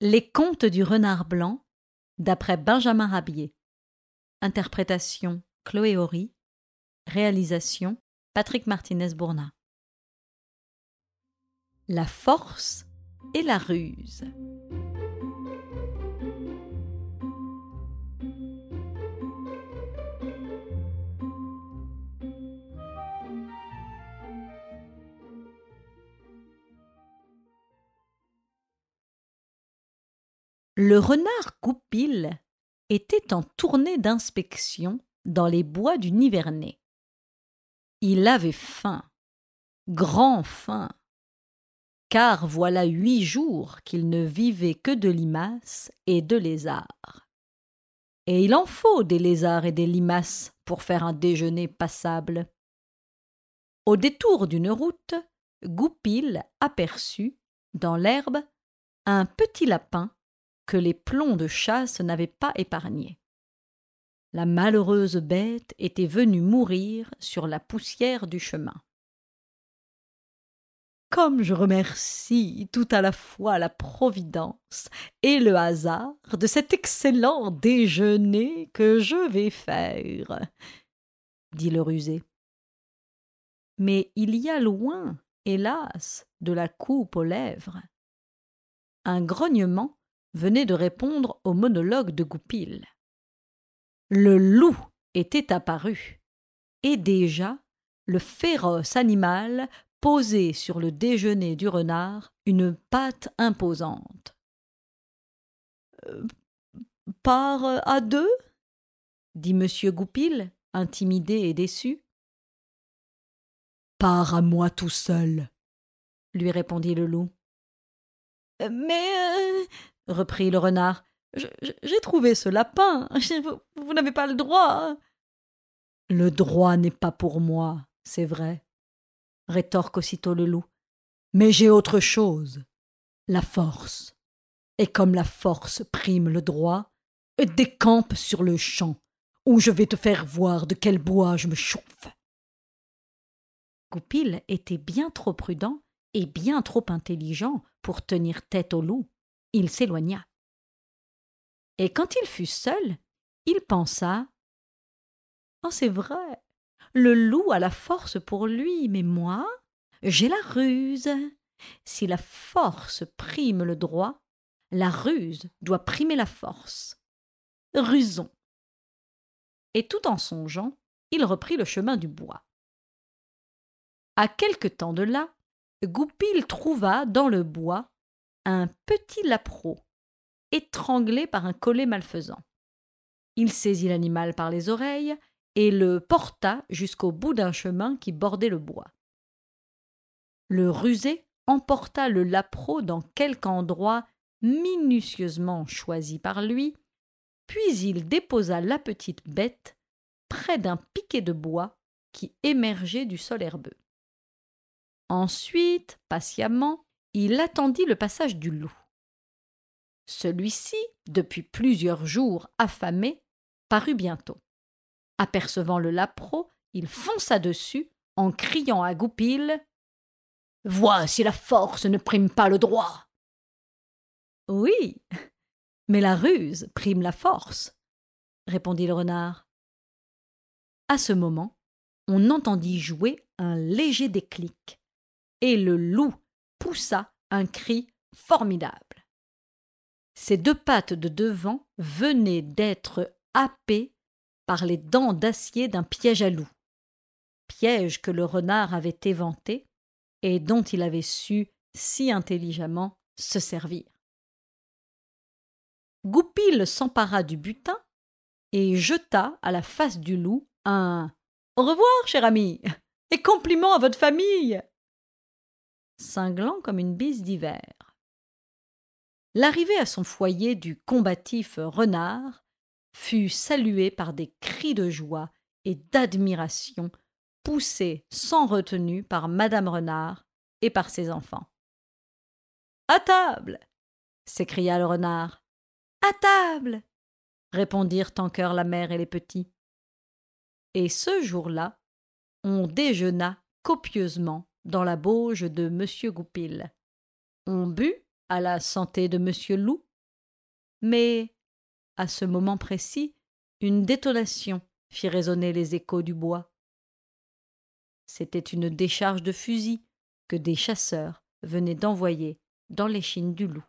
Les contes du renard blanc, d'après Benjamin Rabier. Interprétation Chloé Horry. Réalisation Patrick Martinez-Bourna. La force et la ruse. Le renard Goupil était en tournée d'inspection dans les bois du Nivernais. Il avait faim, grand faim, car voilà huit jours qu'il ne vivait que de limaces et de lézards. Et il en faut des lézards et des limaces pour faire un déjeuner passable. Au détour d'une route, Goupil aperçut, dans l'herbe, un petit lapin que les plombs de chasse n'avaient pas épargné. La malheureuse bête était venue mourir sur la poussière du chemin. Comme je remercie tout à la fois la Providence et le hasard de cet excellent déjeuner que je vais faire, dit le rusé. Mais il y a loin, hélas, de la coupe aux lèvres. Un grognement venait de répondre au monologue de Goupil. Le loup était apparu, et déjà le féroce animal posait sur le déjeuner du renard une patte imposante. Euh, par à deux? dit M. Goupil, intimidé et déçu. Par à moi tout seul, lui répondit le loup. Mais euh, reprit le renard. J'ai trouvé ce lapin. Vous, n'avez pas le droit. Le droit n'est pas pour moi, c'est vrai, rétorque aussitôt le loup. Mais j'ai autre chose. La force. Et comme la force prime le droit, décampe sur le champ, où je vais te faire voir de quel bois je me chauffe. Goupil était bien trop prudent et bien trop intelligent pour tenir tête au loup il s'éloigna. Et quand il fut seul, il pensa Oh, c'est vrai, le loup a la force pour lui, mais moi, j'ai la ruse. Si la force prime le droit, la ruse doit primer la force. Rusons. Et tout en songeant, il reprit le chemin du bois. À quelque temps de là, Goupil trouva dans le bois un petit lapereau, étranglé par un collet malfaisant. Il saisit l'animal par les oreilles et le porta jusqu'au bout d'un chemin qui bordait le bois. Le rusé emporta le lapereau dans quelque endroit minutieusement choisi par lui, puis il déposa la petite bête près d'un piquet de bois qui émergeait du sol herbeux. Ensuite, patiemment, il attendit le passage du loup. Celui-ci, depuis plusieurs jours affamé, parut bientôt. Apercevant le lapereau, il fonça dessus en criant à Goupil Vois si la force ne prime pas le droit. Oui, mais la ruse prime la force, répondit le renard. À ce moment, on entendit jouer un léger déclic, et le loup poussa un cri formidable. Ses deux pattes de devant venaient d'être happées par les dents d'acier d'un piège à loup, piège que le renard avait éventé et dont il avait su si intelligemment se servir. Goupil s'empara du butin et jeta à la face du loup un Au revoir, cher ami, et compliment à votre famille cinglant comme une bise d'hiver. L'arrivée à son foyer du combatif renard fut saluée par des cris de joie et d'admiration poussés sans retenue par madame Renard et par ses enfants. À table s'écria le renard. À table répondirent en chœur la mère et les petits. Et ce jour-là, on déjeuna copieusement dans la bauge de M. Goupil. On but à la santé de M. Loup Mais, à ce moment précis, une détonation fit résonner les échos du bois. C'était une décharge de fusil que des chasseurs venaient d'envoyer dans l'échine du loup.